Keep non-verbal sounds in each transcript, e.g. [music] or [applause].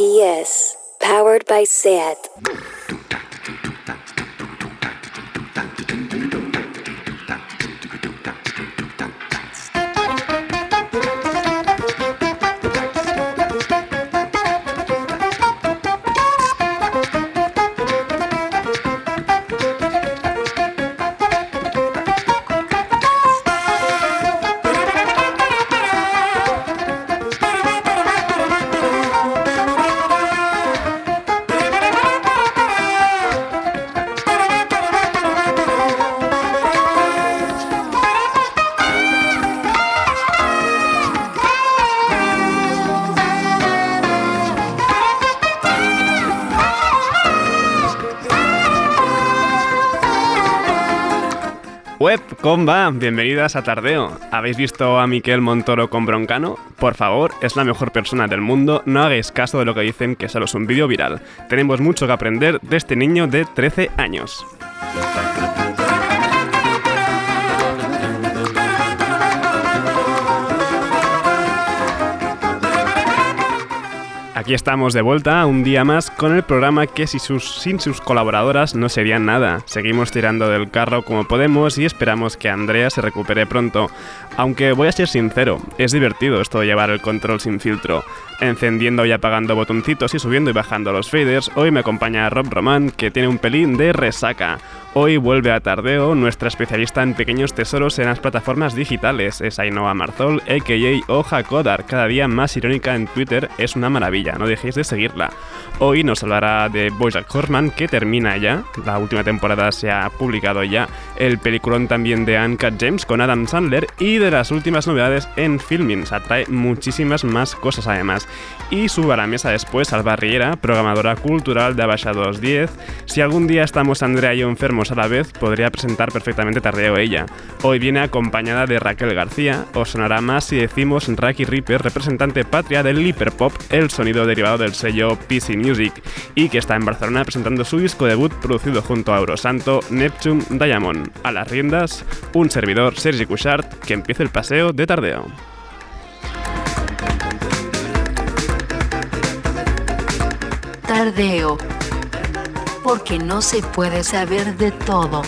RPS, powered by SAT. ¿Cómo va? Bienvenidas a Tardeo. ¿Habéis visto a Miquel Montoro con Broncano? Por favor, es la mejor persona del mundo, no hagáis caso de lo que dicen que solo es un vídeo viral. Tenemos mucho que aprender de este niño de 13 años. Aquí estamos de vuelta un día más con el programa que sin sus colaboradoras no serían nada. Seguimos tirando del carro como podemos y esperamos que Andrea se recupere pronto. Aunque voy a ser sincero, es divertido esto de llevar el control sin filtro. Encendiendo y apagando botoncitos y subiendo y bajando los faders, hoy me acompaña Rob Roman que tiene un pelín de resaca. Hoy vuelve a Tardeo, nuestra especialista en pequeños tesoros en las plataformas digitales. Es Ainhoa Marzol, a.k.a. Oja Kodar, cada día más irónica en Twitter, es una maravilla, no dejéis de seguirla. Hoy nos hablará de Bojack Horseman, que termina ya, la última temporada se ha publicado ya, el peliculón también de Uncut James con Adam Sandler y de las últimas novedades en Filming, se atrae muchísimas más cosas además. Y suba a la mesa después Alba Riera, programadora cultural de Abasha 210. Si algún día estamos Andrea y yo a la vez, podría presentar perfectamente Tardeo ella. Hoy viene acompañada de Raquel García, os sonará más si decimos Raki Ripper, representante patria del hiperpop, el sonido derivado del sello PC Music, y que está en Barcelona presentando su disco debut producido junto a Eurosanto, Neptune Diamond. A las riendas, un servidor, Sergi Couchard, que empiece el paseo de Tardeo. Tardeo. Porque no se puede saber de todo.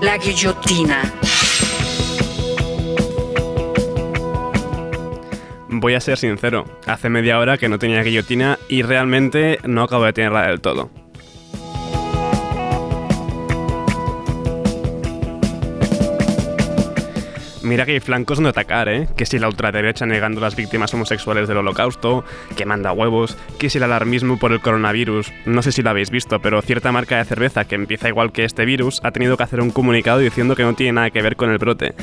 La guillotina. Voy a ser sincero, hace media hora que no tenía guillotina y realmente no acabo de tenerla del todo. Mira que hay flancos donde atacar, ¿eh? Que si la ultraderecha negando las víctimas homosexuales del holocausto, que manda huevos, que si el alarmismo por el coronavirus, no sé si lo habéis visto, pero cierta marca de cerveza que empieza igual que este virus ha tenido que hacer un comunicado diciendo que no tiene nada que ver con el brote.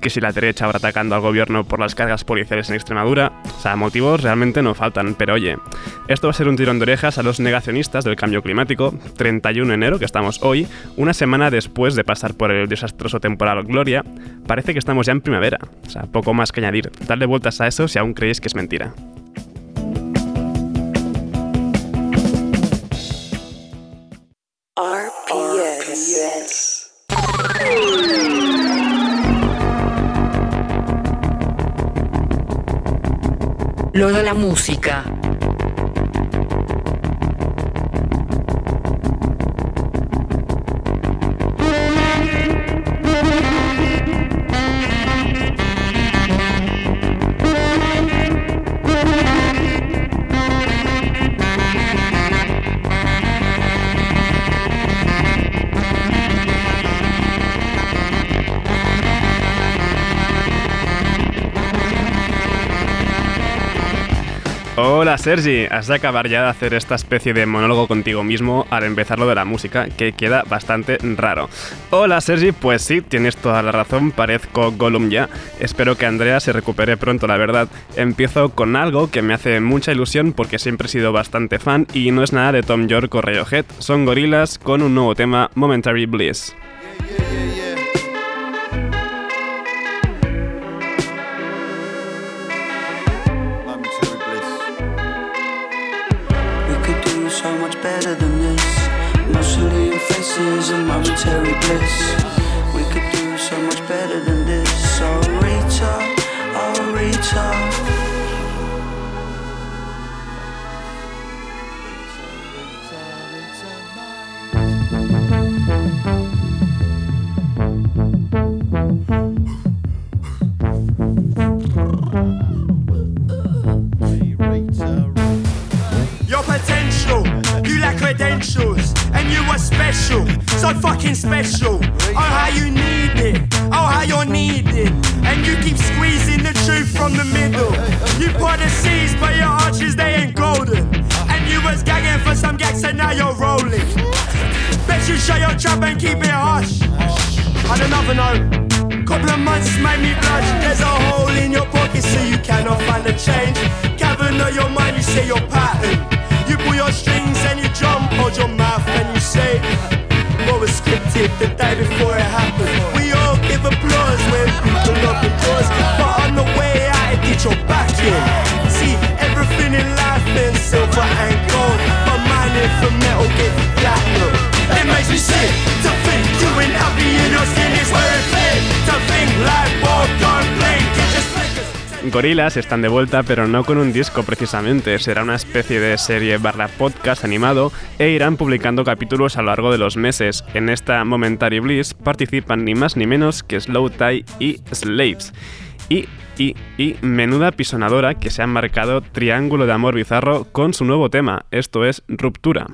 Que si la derecha ahora atacando al gobierno por las cargas policiales en Extremadura, o sea, motivos realmente no faltan, pero oye, esto va a ser un tirón de orejas a los negacionistas del cambio climático, 31 de enero, que estamos hoy, una semana después de pasar por el desastroso temporal Gloria, parece que estamos ya en primavera. O sea, poco más que añadir. Darle vueltas a eso si aún creéis que es mentira. Lo de la música. Hola Sergi, has de acabar ya de hacer esta especie de monólogo contigo mismo al empezar lo de la música, que queda bastante raro. Hola Sergi, pues sí, tienes toda la razón, parezco Gollum ya. Espero que Andrea se recupere pronto, la verdad. Empiezo con algo que me hace mucha ilusión porque siempre he sido bastante fan y no es nada de Tom York o Radiohead, son gorilas con un nuevo tema, Momentary Bliss. Momentary bliss. Offenses and momentary bliss. We could do so much better than this. Oh, out, I'll reach oh, out. Your potential, you lack credentials, and you were special, so fucking special. Oh, how you need it, oh, how you're needed, and you keep squeezing the truth from the middle. You part the seas, but your arches they ain't golden, and you was gagging for some gags, and now you're rolling. Bet you shut your trap and keep it hush. On another note, couple of months made me blush. There's a hole in your pocket, so you cannot find the change. Cavern of your mind, you say your pattern. You pull your strings and you jump, hold your mouth and you say what was scripted the day before it happened. We all give applause when people open doors, but on the way out, get your back in. See, everything in life is silver and gold, but mine is from metal, get platinum. It makes me sick to think you ain't happy in your skin is where it. To think like Gorilas están de vuelta, pero no con un disco precisamente, será una especie de serie barra podcast animado e irán publicando capítulos a lo largo de los meses. En esta Momentary Bliss participan ni más ni menos que Slow Tie y Slaves. Y, y, y menuda pisonadora que se han marcado triángulo de amor bizarro con su nuevo tema, esto es Ruptura.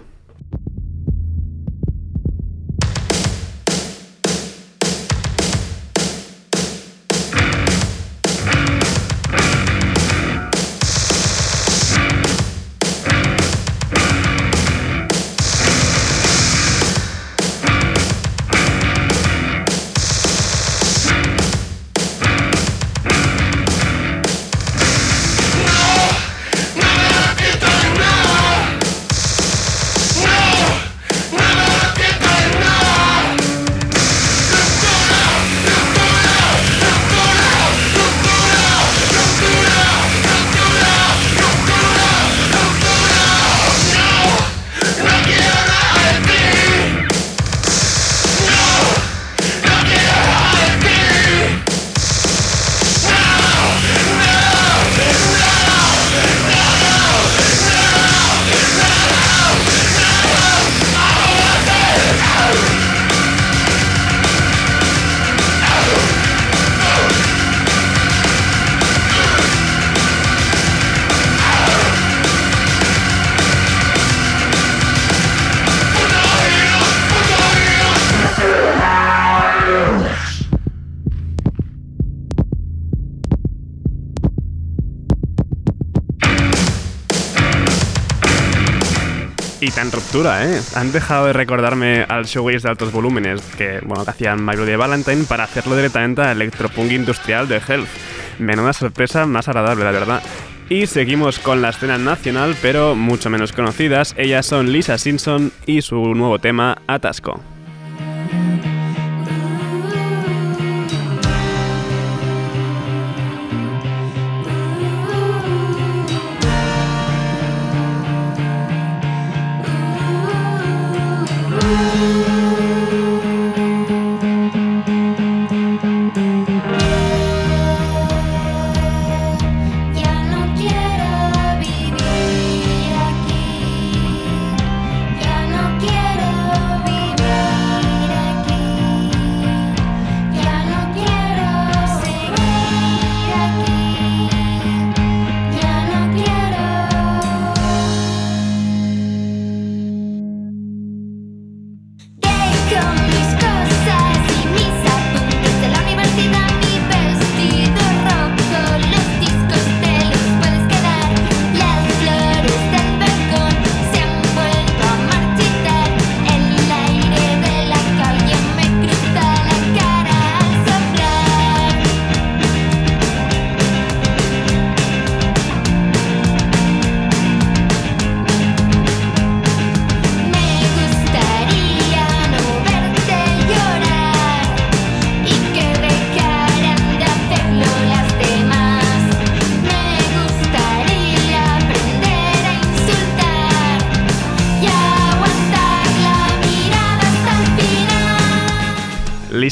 ¿Eh? Han dejado de recordarme al showcase de altos volúmenes que, bueno, que hacían My Bloody Valentine para hacerlo directamente a electropunk industrial de Health. Menuda sorpresa más agradable, la verdad. Y seguimos con la escena nacional, pero mucho menos conocidas. Ellas son Lisa Simpson y su nuevo tema, Atasco.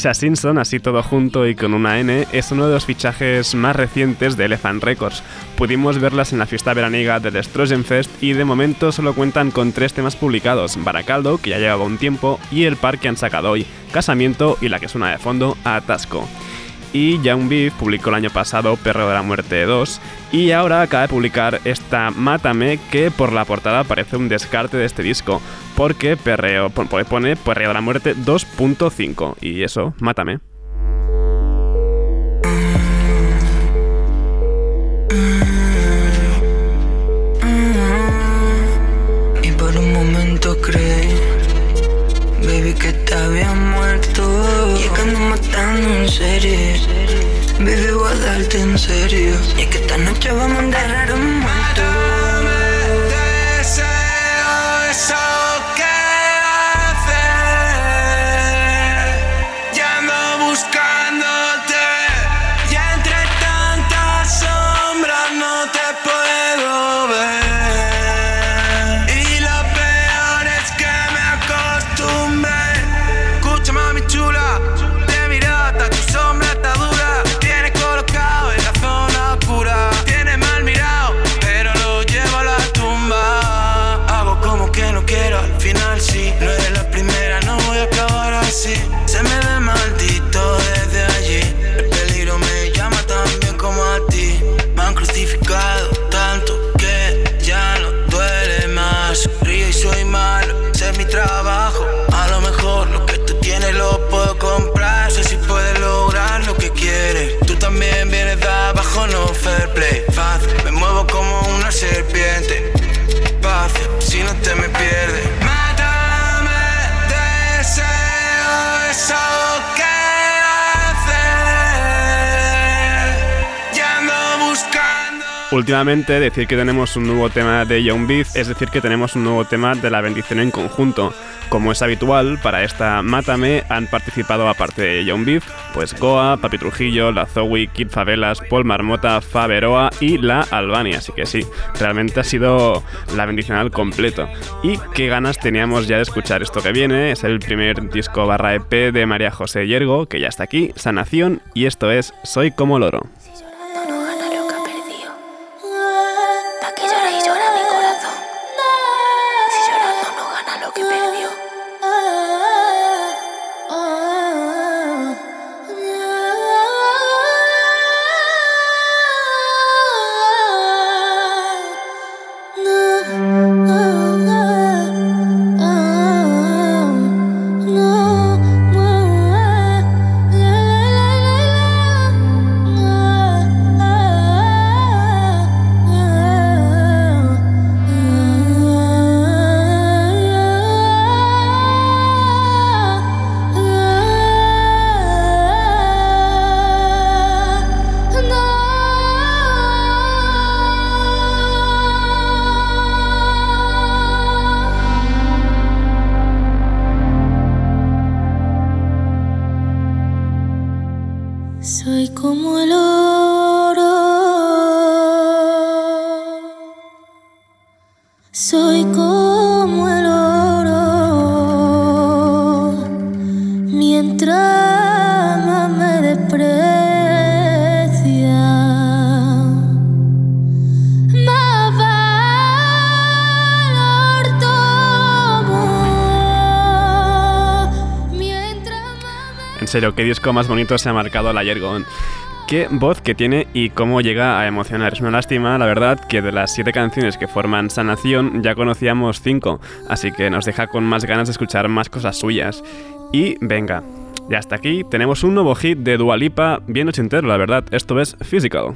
Lisa Simpson, así todo junto y con una N, es uno de los fichajes más recientes de Elephant Records. Pudimos verlas en la fiesta veraniega del Strogen Fest y de momento solo cuentan con tres temas publicados, Baracaldo, que ya llevaba un tiempo, y el par que han sacado hoy, Casamiento y la que suena de fondo, Atasco y Young Beef publicó el año pasado Perro de la Muerte 2 y ahora acaba de publicar esta Mátame que por la portada parece un descarte de este disco porque perreo, pone Perreo de la Muerte 2.5 y eso, Mátame. Y por un momento creí, baby, que te había muerto. Y es que ando matando en serio. Baby, voy a darte en serio. Y es que esta noche vamos a enterrar un muerto. Últimamente decir que tenemos un nuevo tema de Young Beef es decir que tenemos un nuevo tema de la bendición en conjunto. Como es habitual, para esta Mátame han participado aparte de Young Beef, pues Goa, Papi Trujillo, La Zoe, Kid Favelas, Paul Marmota, Faberoa y La Albania. Así que sí, realmente ha sido la bendición al completo. Y qué ganas teníamos ya de escuchar esto que viene. Es el primer disco barra EP de María José Yergo, que ya está aquí, Sanación, y esto es Soy como loro. Serio, qué disco más bonito se ha marcado la Yergon. Qué voz que tiene y cómo llega a emocionar. Es una lástima, la verdad, que de las siete canciones que forman Sanación ya conocíamos cinco, así que nos deja con más ganas de escuchar más cosas suyas. Y venga, ya hasta aquí tenemos un nuevo hit de Dualipa bien ochentero, la verdad. Esto es Physical.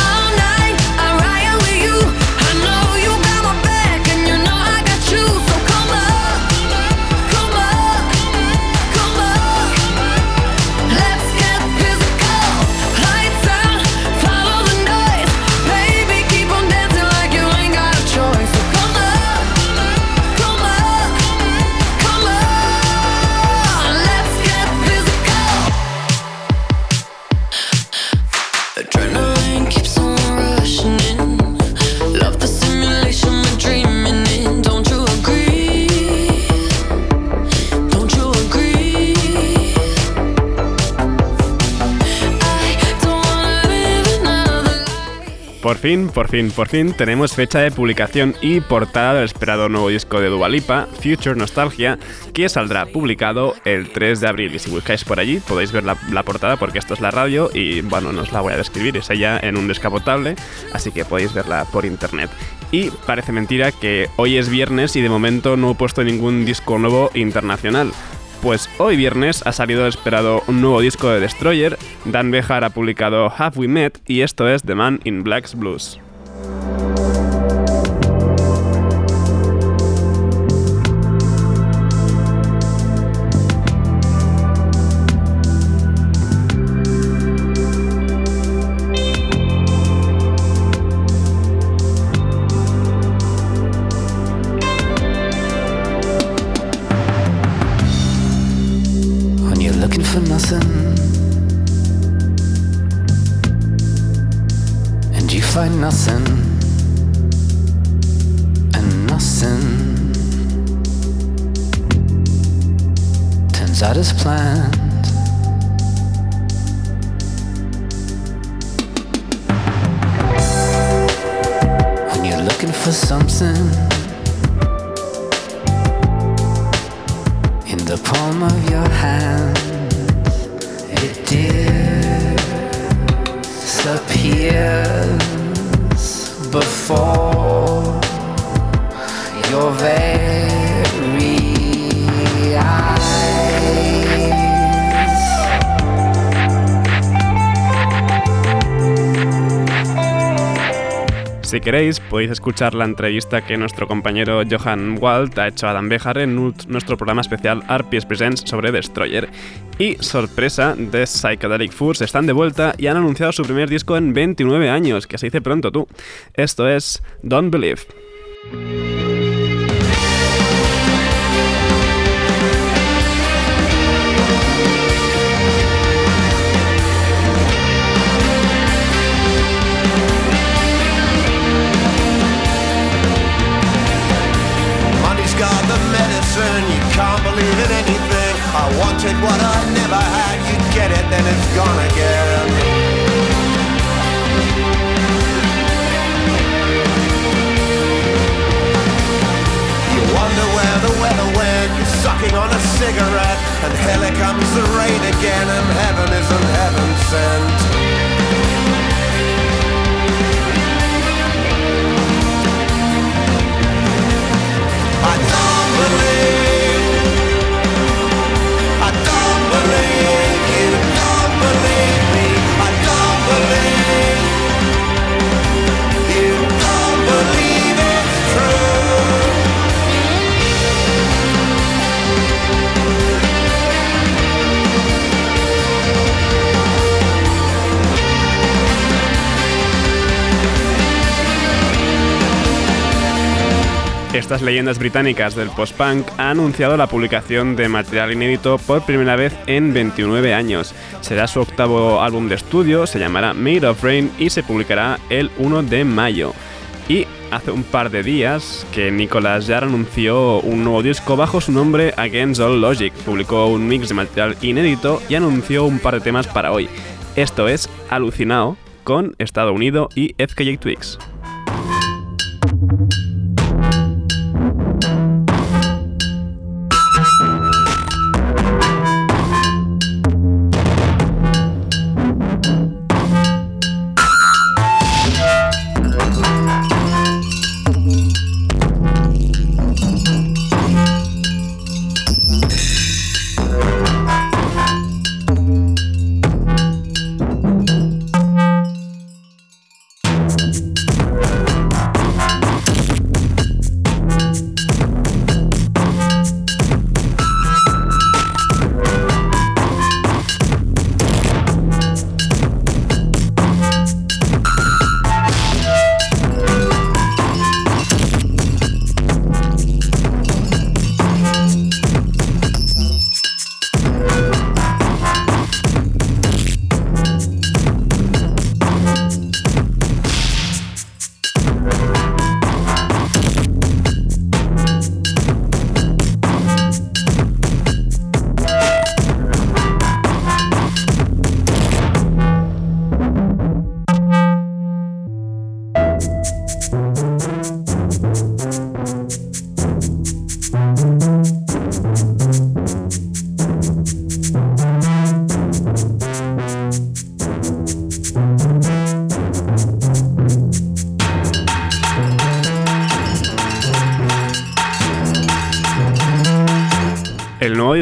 Fin, por fin, por fin tenemos fecha de publicación y portada del esperado nuevo disco de Dualipa, Future Nostalgia, que saldrá publicado el 3 de abril. Y si buscáis por allí podéis ver la, la portada porque esto es la radio y bueno, no os la voy a describir, es ella en un descapotable, así que podéis verla por internet. Y parece mentira que hoy es viernes y de momento no he puesto ningún disco nuevo internacional. Pues hoy viernes ha salido esperado un nuevo disco de Destroyer, Dan Bejar ha publicado Have We Met y esto es The Man in Black's Blues. Nothing and nothing turns out as planned when you're looking for something in the palm of your hand. It disappears before. Your very Si queréis, podéis escuchar la entrevista que nuestro compañero Johan Wald ha hecho a Dan Bejar en nu- nuestro programa especial RPS Presents sobre Destroyer. Y sorpresa, The Psychedelic Foods están de vuelta y han anunciado su primer disco en 29 años, que se dice pronto tú. Esto es Don't Believe. What I never had, you get it, then it's gone again. You wonder where the weather went, you're sucking on a cigarette, and here comes the rain again, and heaven isn't heaven sent. Estas leyendas británicas del post-punk han anunciado la publicación de material inédito por primera vez en 29 años. Será su octavo álbum de estudio, se llamará Made of Rain y se publicará el 1 de mayo. Y hace un par de días que Nicolas Jarre anunció un nuevo disco bajo su nombre Against All Logic. Publicó un mix de material inédito y anunció un par de temas para hoy. Esto es Alucinado con Estado Unido y FKJ Twigs.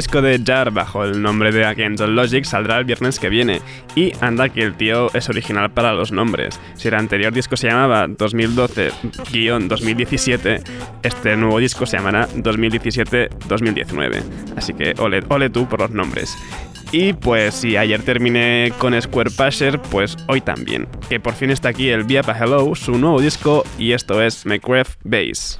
Disco de Jar bajo el nombre de Against Logic saldrá el viernes que viene. Y anda que el tío es original para los nombres. Si el anterior disco se llamaba 2012-2017, este nuevo disco se llamará 2017-2019. Así que ole, ole tú por los nombres. Y pues si ayer terminé con Square Pusher, pues hoy también. Que por fin está aquí el Viapa Hello, su nuevo disco, y esto es Minecraft Base.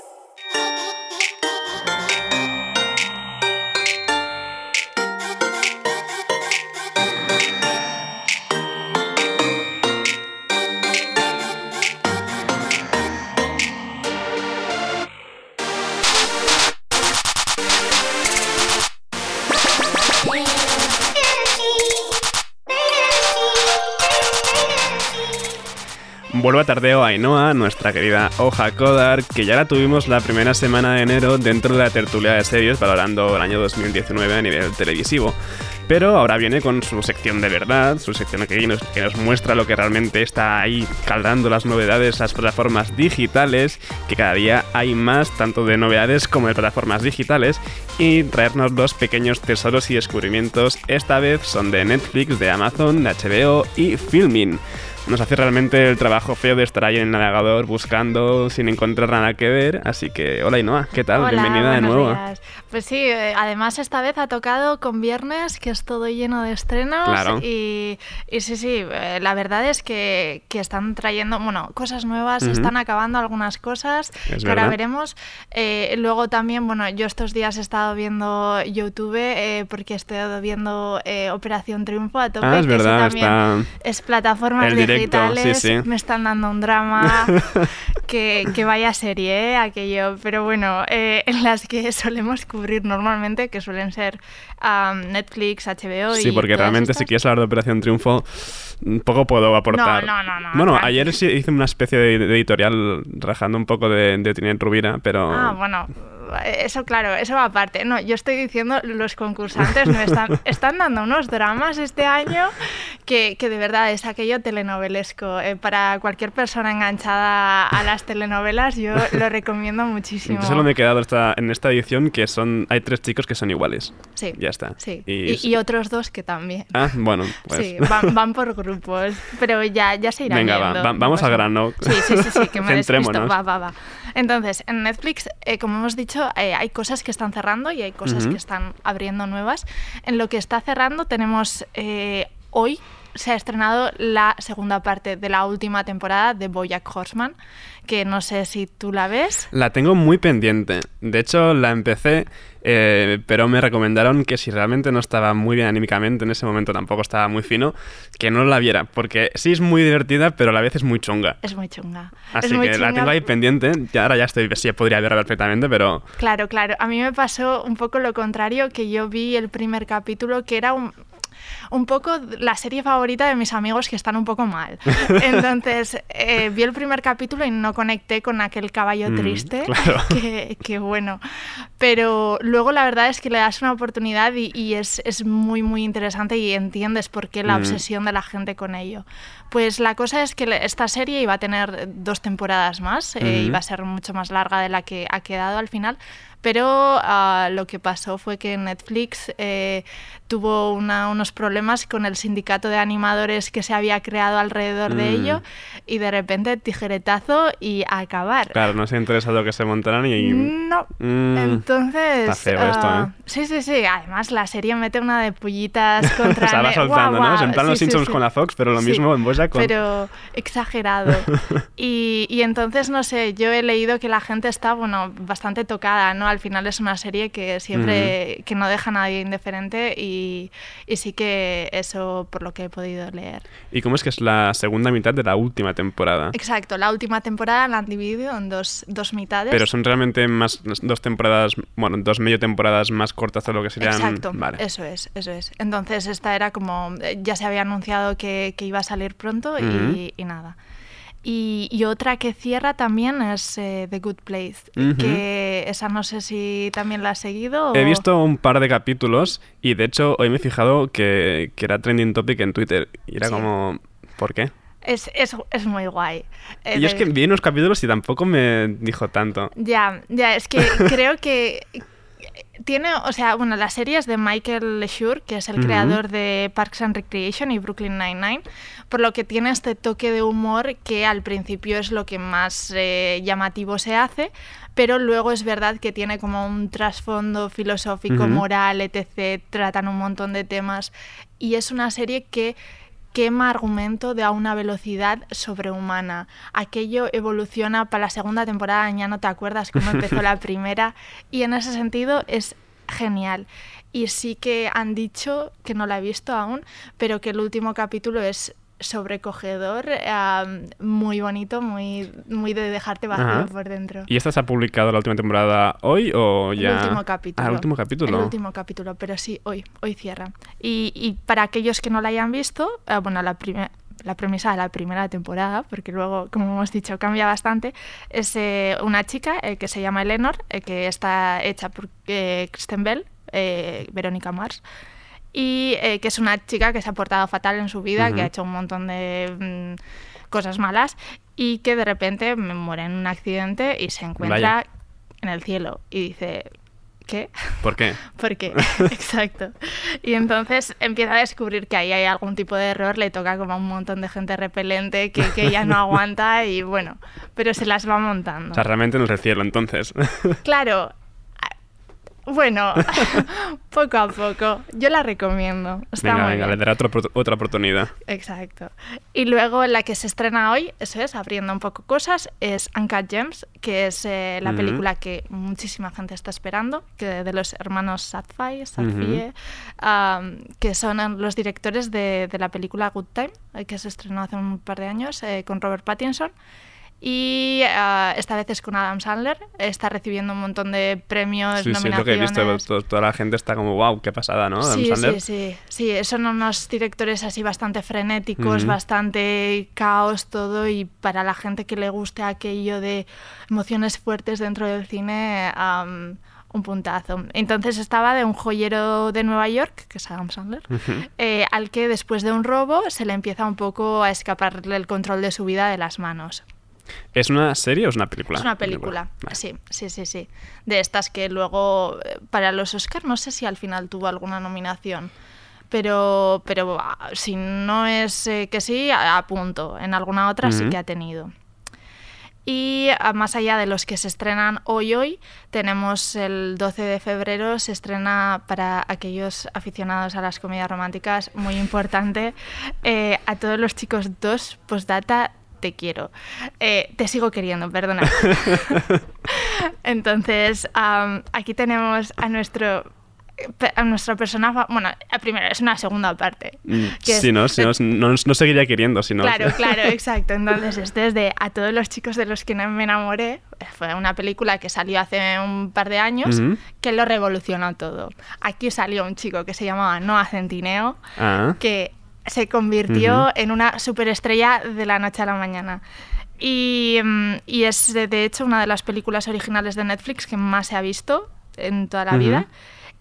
Vuelve a tardeo Ainhoa, nuestra querida Hoja Kodar, que ya la tuvimos la primera semana de enero dentro de la tertulia de series valorando el año 2019 a nivel televisivo. Pero ahora viene con su sección de verdad, su sección que nos, que nos muestra lo que realmente está ahí caldando las novedades, las plataformas digitales, que cada día hay más, tanto de novedades como de plataformas digitales, y traernos dos pequeños tesoros y descubrimientos. Esta vez son de Netflix, de Amazon, de HBO y Filmin nos hace realmente el trabajo feo de estar ahí en el navegador buscando sin encontrar nada que ver. Así que, hola Inoa, ¿qué tal? Hola, Bienvenida de nuevo. días. Pues sí, eh, además esta vez ha tocado con viernes, que es todo lleno de estrenos. Claro. Y, y sí, sí, eh, la verdad es que, que están trayendo, bueno, cosas nuevas, Ujú. están acabando algunas cosas Es que ahora veremos. Eh, luego también, bueno, yo estos días he estado viendo YouTube eh, porque he estado viendo eh, Operación Triunfo a tope. Ah, es que verdad, también está- Es plataformas El directo, digitales, sí, sí. me están dando un drama. [laughs] que, que vaya serie, ¿eh? aquello. Pero bueno, en las que solemos cubrir normalmente, que suelen ser Netflix, HBO y. Sí, porque realmente estas. si quieres hablar de Operación Triunfo, mm, poco puedo aportar. No, no, no, no, Bueno, ayer sí hice una especie de, de editorial rajando un poco de, de Rubira, pero... Ah, bueno, eso claro, eso va aparte. No, yo estoy diciendo, los concursantes no están, [laughs] están dando unos dramas este año que, que de verdad es aquello telenovelesco. Eh, para cualquier persona enganchada a las telenovelas, yo lo [laughs] recomiendo muchísimo. Yo solo me he quedado esta- en esta edición que son hay tres chicos que son iguales. Sí. Ya está. Sí. Y- Y, y otros dos que también. Ah, bueno, pues... Sí, van, van por grupos, pero ya, ya se irán Venga, va, viendo, va- no vamos pasa al grano. Sí, sí, sí, sí, que me. Va, va, va. Entonces, en Netflix, eh, como hemos dicho, eh, hay cosas que están cerrando y hay cosas que están abriendo nuevas. En lo que está cerrando tenemos eh, hoy se ha estrenado la segunda parte de la última temporada de Bojack Horseman, que no sé si tú la ves. La tengo muy pendiente. De hecho, la empecé, eh, pero me recomendaron que si realmente no estaba muy bien anímicamente, en ese momento tampoco estaba muy fino, que no la viera, porque sí es muy divertida, pero a la vez es muy chunga. Es muy chunga. Así es que la tengo ahí pendiente. Y ahora ya estoy, sí, podría verla perfectamente, pero Claro, claro. A mí me pasó un poco lo contrario, que yo vi el primer capítulo, que era un, un poco la serie favorita de mis amigos que están un poco mal. [laughs] Entonces, eh, vi el primer capítulo y no conecté con aquel caballo Mm, triste. [laughs] claro. [laughs] Que, que bueno. Pero luego la verdad es que le das una oportunidad y, y es, es muy, muy interesante y entiendes por qué la Mm. obsesión de la gente con ello. Pues la cosa es que esta serie iba a tener dos temporadas más, eh, Ujú. iba a ser mucho más larga de la que ha quedado al final, pero ah, lo que pasó fue que Netflix eh, tuvo una- unos problemas con el sindicato de animadores que se había creado alrededor de Mm. ello y de repente tijeretazo y a acabar. claro, no se ha interesado que se montaran y... No. Mm, Entonces. está feo esto, ah, ¿eh? Sí, sí, sí. Además, la serie mete una de pullitas [laughs] contra. se va soltando, Guau, ¿no? guau. En plan Sí, los sí, Simpsons sí. con la Fox, pero lo mismo en Bojack con... Pero exagerado. [laughs] y, y entonces, no sé, yo he leído que la gente está, bueno, bastante tocada, ¿no? Al final es una serie que siempre. que no deja a nadie indiferente y, y sí que eso por lo que he podido leer. ¿Y cómo es que es la segunda mitad de la última temporada? Exacto, la última temporada la han dividido en dos, dos mitades. Pero son realmente más dos temporadas, bueno, dos medio temporadas más cortas de lo que serían... Exacto, Vale. eso es, eso es. Entonces esta era como, eh, ya se había anunciado que, que iba a salir pronto y, Ujú. y nada. Y, y otra que cierra también es eh, The Good Place, que esa no sé si también la has seguido. He visto un par de capítulos y de hecho hoy me he fijado que, que era trending topic en Twitter. Y era Sí. como... ¿Por qué? Es, es, es muy guay. Eh, y es que vi unos capítulos y tampoco me dijo tanto. Ya, ya, es que [laughs] creo que tiene, o sea, bueno, la serie es de Michael LeSure, que es el creador de Parks and Recreation y Brooklyn Nine-Nine, por lo que tiene este toque de humor que al principio es lo que más eh, llamativo se hace, pero luego es verdad que tiene como un trasfondo filosófico, moral, etc. Tratan un montón de temas y es una serie que quema argumento de a una velocidad sobrehumana. Aquello evoluciona para la segunda temporada, ya no te acuerdas cómo empezó la [laughs] primera, y en ese sentido es genial. Y sí que han dicho, que no la he visto aún, pero que el último capítulo es sobrecogedor, eh, muy bonito, muy, muy de dejarte vacío Ajá. por dentro. ¿Y esta se ha publicado la última temporada hoy o ya...? El último capítulo. Ah, el último capítulo. El último capítulo, pero sí, hoy, hoy cierra. Y, y para aquellos que no la hayan visto, eh, bueno, la primera la premisa de la primera temporada, porque luego, como hemos dicho, cambia bastante, es eh, una chica eh, que se llama Eleanor, eh, que está hecha por eh, Kristen Bell, eh, Verónica Mars, y eh, que es una chica que se ha portado fatal en su vida, Ujú. que ha hecho un montón de mm, cosas malas, y que de repente muere en un accidente y se encuentra Vaya. en el cielo y dice, ¿qué? ¿Por qué? [laughs] ¿Por qué? [laughs] Exacto. Y entonces empieza a descubrir que ahí hay algún tipo de error, le toca como a un montón de gente repelente que, que ella no [laughs] aguanta y bueno, pero se las va montando. O sea, realmente no es el cielo, entonces. Claro. Bueno, [laughs] poco a poco. Yo la recomiendo. Está venga, muy venga, bien. le daré otra, otra oportunidad. Exacto. Y luego la que se estrena hoy, eso es, abriendo un poco cosas, es Uncut Gems, que es eh, la película que muchísima gente está esperando, que de los hermanos Sadfai, Sadfie, Ujú. am, que son los directores de, de la película Good Time, eh, que se estrenó hace un par de años eh, con Robert Pattinson. Y ah, esta vez es con Adam Sandler, está recibiendo un montón de premios, Sí, sí, es lo nominaciones. que he visto. to- Toda la gente está como, wow, qué pasada, ¿no? Adam Sí, Sandler. sí, sí, sí. Son unos directores así bastante frenéticos, bastante caos todo y para la gente que le guste aquello de emociones fuertes dentro del cine, am, un puntazo. Entonces estaba de un joyero de Nueva York, que es Adam Sandler, eh, al que después de un robo se le empieza un poco a escaparle el control de su vida de las manos. ¿Es una serie o es una película? Es una película, sí, sí, sí, sí. De estas que luego eh, para los Oscars no sé si al final tuvo alguna nominación. Pero, pero ah, si no es eh, que sí, a, a punto. En alguna otra sí Ujú. que ha tenido. Y ah, más allá de los que se estrenan hoy hoy, tenemos el 12 de febrero, se estrena para aquellos aficionados a las comedias románticas, muy importante, eh, a todos los chicos dos, postdata, te quiero. Eh, te sigo queriendo, perdona. [laughs] Entonces, am, aquí tenemos a nuestro a nuestra persona, bueno, primero es una segunda parte. Mm, que es- Si no, si no, no, no seguiría queriendo, si no. Claro, claro, [laughs] exacto. Entonces, este es de A todos los chicos de los que me enamoré. Fue una película que salió hace un par de años Ujú. que lo revolucionó todo. Aquí salió un chico que se llamaba Noah Centineo, Ah. que se convirtió en una superestrella de la noche a la mañana. Y, mm, y es de, hecho una de las películas originales de Netflix que más se ha visto en toda la vida.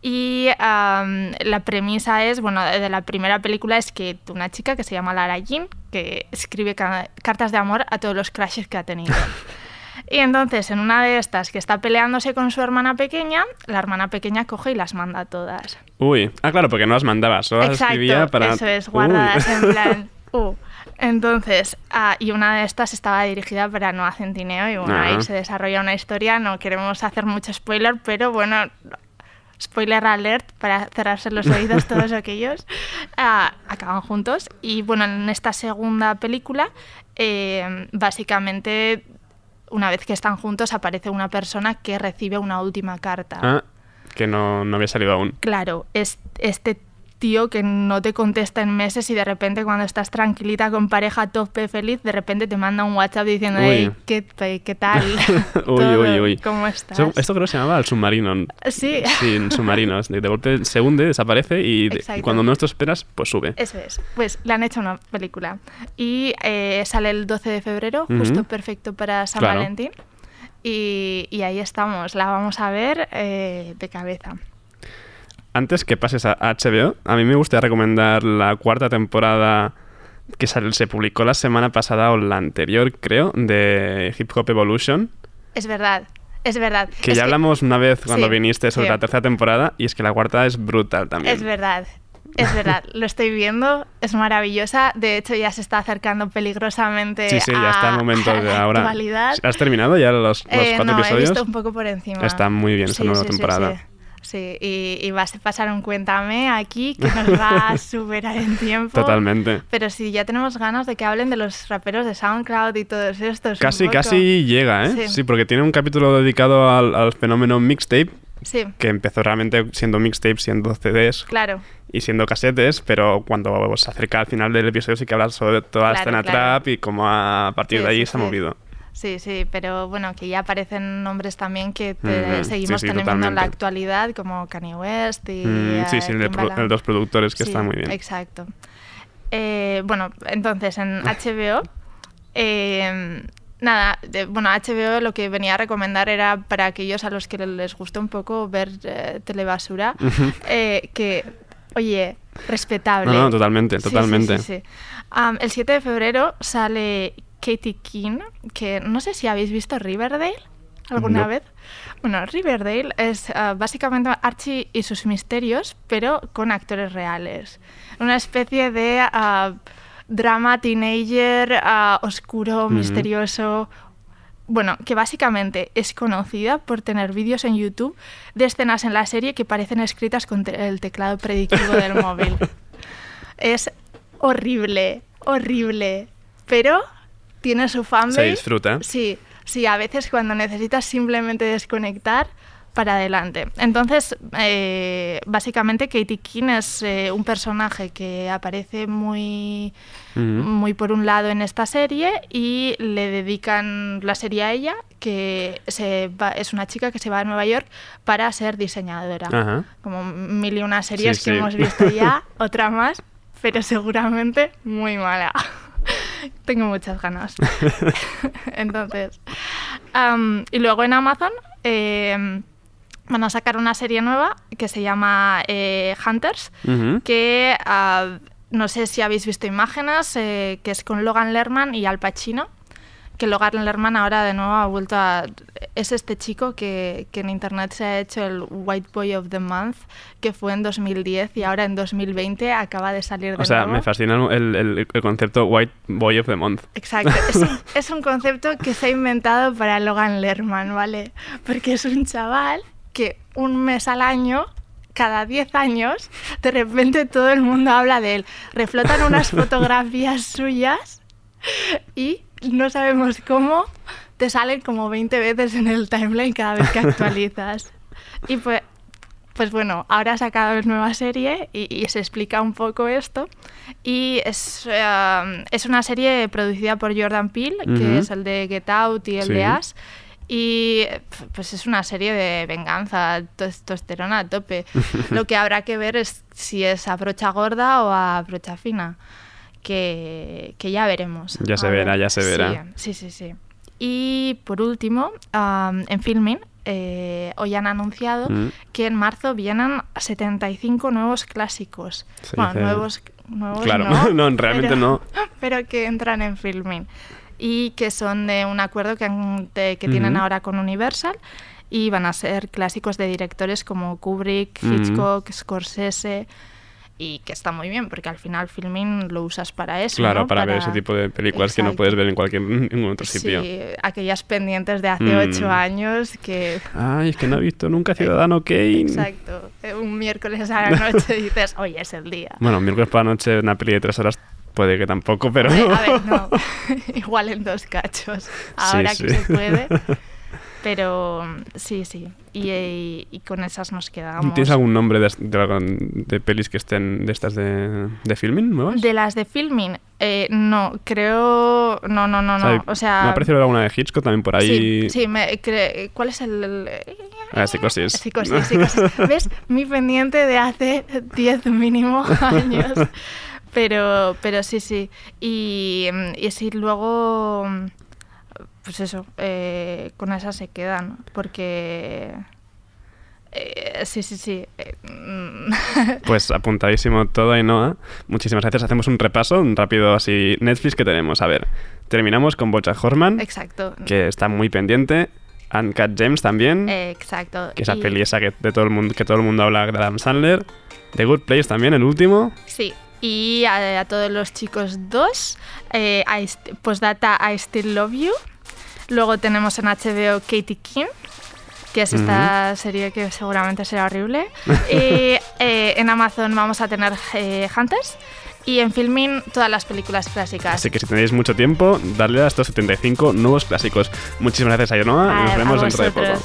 Y la premisa es, bueno, de la primera película es que una chica que se llama Lara Jean, que escribe ca- cartas de amor a todos los crashes que ha tenido. [laughs] Y entonces, en una de estas que está peleándose con su hermana pequeña, la hermana pequeña coge y las manda todas. Uy. Ah, claro, porque no las mandaba, solo las escribía para. eso es, Uy. guardadas en [laughs] plan... uh. Entonces, ah, y una de estas estaba dirigida para Noah Centineo y bueno, Ah. ahí se desarrolla una historia, no queremos hacer mucho spoiler, pero bueno, spoiler alert para cerrarse los oídos todos [laughs] aquellos, ah, acaban juntos y bueno, en esta segunda película, eh, básicamente, una vez que están juntos, aparece una persona que recibe una última carta. Ah, que no, no había salido aún. Claro, es este tío que no te contesta en meses y de repente cuando estás tranquilita con pareja tope feliz, de repente te manda un WhatsApp diciendo, hey, ¿qué, qué tal? [laughs] [laughs] uy, uy, uy. ¿Cómo estás? Esto, esto creo que se llamaba el submarino. Sí. Sí, submarinos. De, de golpe se hunde, desaparece y de- cuando no te esperas, pues sube. Eso es. Pues le han hecho una película. Y eh, sale el 12 de febrero, justo perfecto para San Claro. Valentín. Y, y ahí estamos, la vamos a ver eh, de cabeza. Antes que pases a HBO, a mí me gustaría recomendar la cuarta temporada que se publicó la semana pasada o la anterior, creo, de Hip Hop Evolution. Es verdad, es verdad. Que Es ya hablamos una vez cuando sí, viniste sobre sí. la tercera temporada y es que la cuarta es brutal también. Es verdad, es verdad. [laughs] Lo estoy viendo, es maravillosa. De hecho, ya se está acercando peligrosamente Sí, sí, ya está el a- momento de la ahora. actualidad. ¿Has terminado ya los, los Eh, cuatro no, episodios? he visto un poco por encima. Está muy bien esa Sí, nueva temporada. Sí, y, y vas a pasar un cuéntame aquí que nos va a [laughs] superar en tiempo. Totalmente. Pero sí, ya tenemos ganas de que hablen de los raperos de SoundCloud y todos estos. Casi, poco. casi llega, ¿eh? Sí. Sí. porque tiene un capítulo dedicado al, al fenómeno mixtape, Sí, que empezó realmente siendo mixtape, siendo CDs claro. y siendo casetes, pero cuando se acerca al final del episodio sí que habla sobre toda la Claro, escena claro. trap y cómo a partir Sí, de ahí sí, se ha movido. Sí, sí, pero bueno, que ya aparecen nombres también que te- seguimos sí, sí, teniendo en la actualidad, como Kanye West y. Mm, sí, eh, sí, el de, los productores que Sí, está muy bien. Exacto. Eh, bueno, entonces en [laughs] HBO. eh, nada, de- bueno, HBO lo que venía a recomendar era para aquellos a los que les gusta un poco ver eh, telebasura, eh, que, oye, respetable. No, no, totalmente, sí, totalmente. sí, sí. El 7 de febrero sale Katie King, que no sé si habéis visto Riverdale alguna No. vez. Bueno, Riverdale es ah, básicamente Archie y sus misterios, pero con actores reales. Una especie de ah, drama teenager ah, oscuro, misterioso. Bueno, que básicamente es conocida por tener vídeos en YouTube de escenas en la serie que parecen escritas con te- el teclado predictivo del [laughs] móvil. Es horrible, horrible. Pero tiene su fanbase. Se disfruta. Sí, sí, a veces cuando necesitas simplemente desconectar, para adelante. Entonces, eh, básicamente Katie King es eh, un personaje que aparece muy, muy por un lado en esta serie y le dedican la serie a ella, que se va- es una chica que se va a Nueva York para ser diseñadora. Como mil y una series Sí, que sí. hemos visto ya, [laughs] otra más, pero seguramente muy mala. Tengo muchas ganas. [laughs] Entonces, am, y luego en Amazon em, van a sacar una serie nueva que se llama eh, Hunters, que ah, no sé si habéis visto imágenes, eh, que es con Logan Lerman y Al Pacino, que Logan Lerman ahora de nuevo ha vuelto a... Es este chico que, que en internet se ha hecho el White Boy of the Month, que fue en 2010 y ahora en 2020 acaba de salir de O sea, nuevo. me fascina el, el- el concepto White Boy of the Month. Exacto, es un, [laughs] es un concepto que se ha inventado para Logan Lerman, ¿vale? Porque es un chaval que un mes al año, cada 10 años, de repente todo el mundo habla de él. Reflotan unas [laughs] fotografías suyas y no sabemos cómo te salen como 20 veces en el timeline cada vez que [laughs] actualizas. Y pues, pues bueno, ahora ha sacado una nueva serie y, y se explica un poco esto. Y es, eh, es una serie producida por Jordan Peele, que es el de Get Out y el Sí. de As. Y pues es una serie de venganza, testosterona a tope. [laughs] Lo que habrá que ver es si es a brocha gorda o a brocha fina. Que, que ya veremos. Ya se verá, ver. ya se verá. Sí, sí, sí. sí. Y por último, am, en Filming, eh, hoy han anunciado Mm. que en marzo vienen 75 nuevos clásicos. Se bueno, nuevos, nuevos Claro, no, [laughs] no, realmente pero- no. [laughs] Pero que entran en Filming. Y que son de un acuerdo que, han- de- que tienen ahora con Universal. Y van a ser clásicos de directores como Kubrick. Hitchcock, Scorsese. Y que está muy bien, porque al final Filming lo usas para eso. Claro, ¿no? para, ver ese tipo de películas que no Exacto. puedes ver en cualquier en otro sitio. Sí, aquellas pendientes de hace Mm. ocho años que... Ay, es que no he visto nunca [laughs] Ciudadano Kane. Exacto. eh, Un miércoles a la noche [laughs] dices, hoy es el día. Bueno, miércoles por la noche una peli de tres horas puede que tampoco, pero... Hombre, A ver, no. [laughs] Igual en dos cachos. Ahora Sí, que sí. se puede. Pero sí, sí. Y, y- y con esas nos quedamos. ¿Tienes algún nombre de, de, de pelis que estén de estas de, de filming nuevas? De las de filming, eh, no, creo. No, no, no, no. O sea. me ha parecido alguna de Hitchcock también por ahí. Sí, sí me, cre- ¿cuál es el, el- Ah, psicosis. Psicosis, psicosis. [laughs] ¿Ves? Mi pendiente de hace 10 mínimo [laughs] años. Pero, pero sí, sí. Y, y sí, luego, pues eso, eh, con esas se quedan. Porque... eh, sí, sí, sí. eh, mm, [laughs] Pues apuntadísimo todo, Ainhoa. Muchísimas gracias. Hacemos un repaso, un rápido así Netflix que tenemos. A ver, terminamos con Bojack Horseman, Exacto. que está muy pendiente. Uncut James también, Eh, exacto. que esa Y- peli esa que, de todo el mundo, que todo el mundo habla de Adam Sandler. The Good Place también, el último. Sí, y a, a todos los chicos dos, eh, I st- postdata I Still Love You. Luego tenemos en HBO Katie King, que es esta serie que seguramente será horrible. [laughs] y eh, en Amazon vamos a tener eh, Hunters. Y en Filming todas las películas clásicas. Así que si tenéis mucho tiempo, darle a estos 75 nuevos clásicos. Muchísimas gracias, Ainhoa. y Nos vemos dentro de poco.